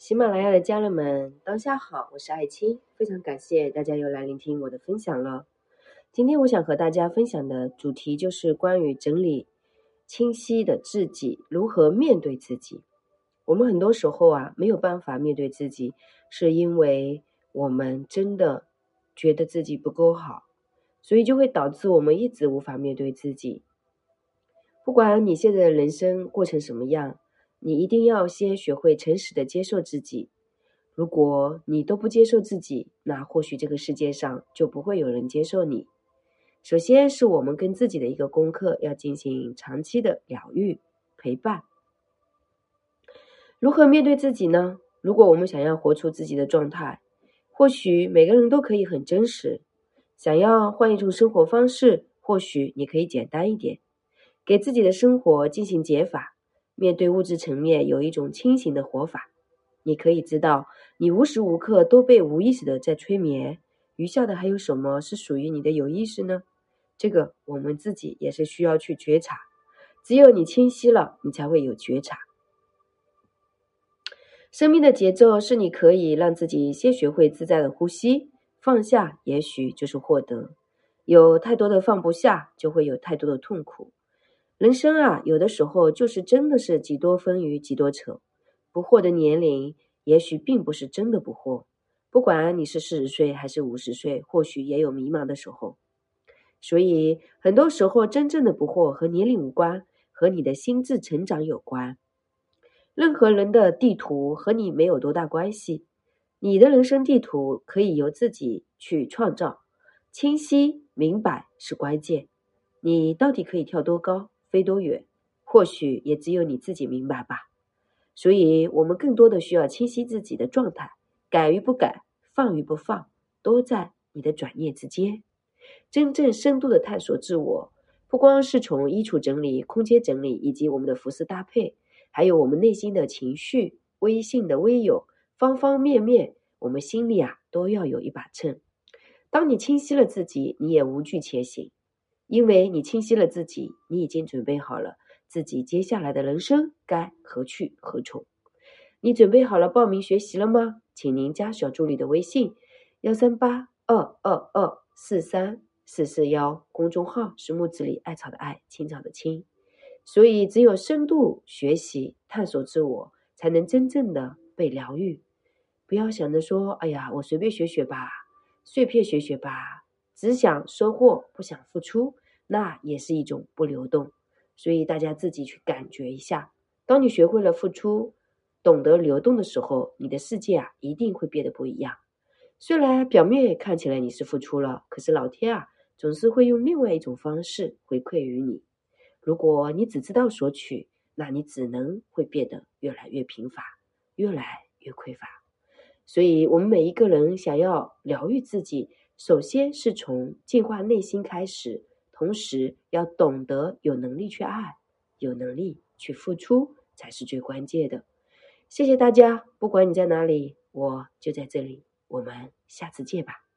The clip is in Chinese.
喜马拉雅的家人们，当下好，我是爱青，非常感谢大家又来聆听我的分享了。今天我想和大家分享的主题就是关于整理清晰的自己，如何面对自己。我们很多时候啊，没有办法面对自己，是因为我们真的觉得自己不够好，所以就会导致我们一直无法面对自己。不管你现在的人生过成什么样。你一定要先学会诚实的接受自己。如果你都不接受自己，那或许这个世界上就不会有人接受你。首先是我们跟自己的一个功课，要进行长期的疗愈陪伴。如何面对自己呢？如果我们想要活出自己的状态，或许每个人都可以很真实。想要换一种生活方式，或许你可以简单一点，给自己的生活进行解法。面对物质层面，有一种清醒的活法。你可以知道，你无时无刻都被无意识的在催眠。余下的还有什么是属于你的有意识呢？这个我们自己也是需要去觉察。只有你清晰了，你才会有觉察。生命的节奏是你可以让自己先学会自在的呼吸，放下，也许就是获得。有太多的放不下，就会有太多的痛苦。人生啊，有的时候就是真的是几多风雨几多愁。不惑的年龄，也许并不是真的不惑。不管你是四十岁还是五十岁，或许也有迷茫的时候。所以，很多时候真正的不惑和年龄无关，和你的心智成长有关。任何人的地图和你没有多大关系，你的人生地图可以由自己去创造。清晰明白是关键。你到底可以跳多高？飞多远，或许也只有你自己明白吧。所以，我们更多的需要清晰自己的状态，改与不改，放与不放，都在你的转念之间。真正深度的探索自我，不光是从衣橱整理、空间整理，以及我们的服饰搭配，还有我们内心的情绪、微信的微友，方方面面，我们心里啊都要有一把秤。当你清晰了自己，你也无惧前行。因为你清晰了自己，你已经准备好了自己接下来的人生该何去何从。你准备好了报名学习了吗？请您加小助理的微信：幺三八二二二四三四四幺。公众号是木子里艾草的艾，青草的青。所以，只有深度学习、探索自我，才能真正的被疗愈。不要想着说：“哎呀，我随便学学吧，碎片学学吧。”只想收获，不想付出。那也是一种不流动，所以大家自己去感觉一下。当你学会了付出，懂得流动的时候，你的世界啊一定会变得不一样。虽然表面看起来你是付出了，可是老天啊总是会用另外一种方式回馈于你。如果你只知道索取，那你只能会变得越来越贫乏，越来越匮乏。所以，我们每一个人想要疗愈自己，首先是从净化内心开始。同时要懂得有能力去爱，有能力去付出，才是最关键的。谢谢大家，不管你在哪里，我就在这里。我们下次见吧。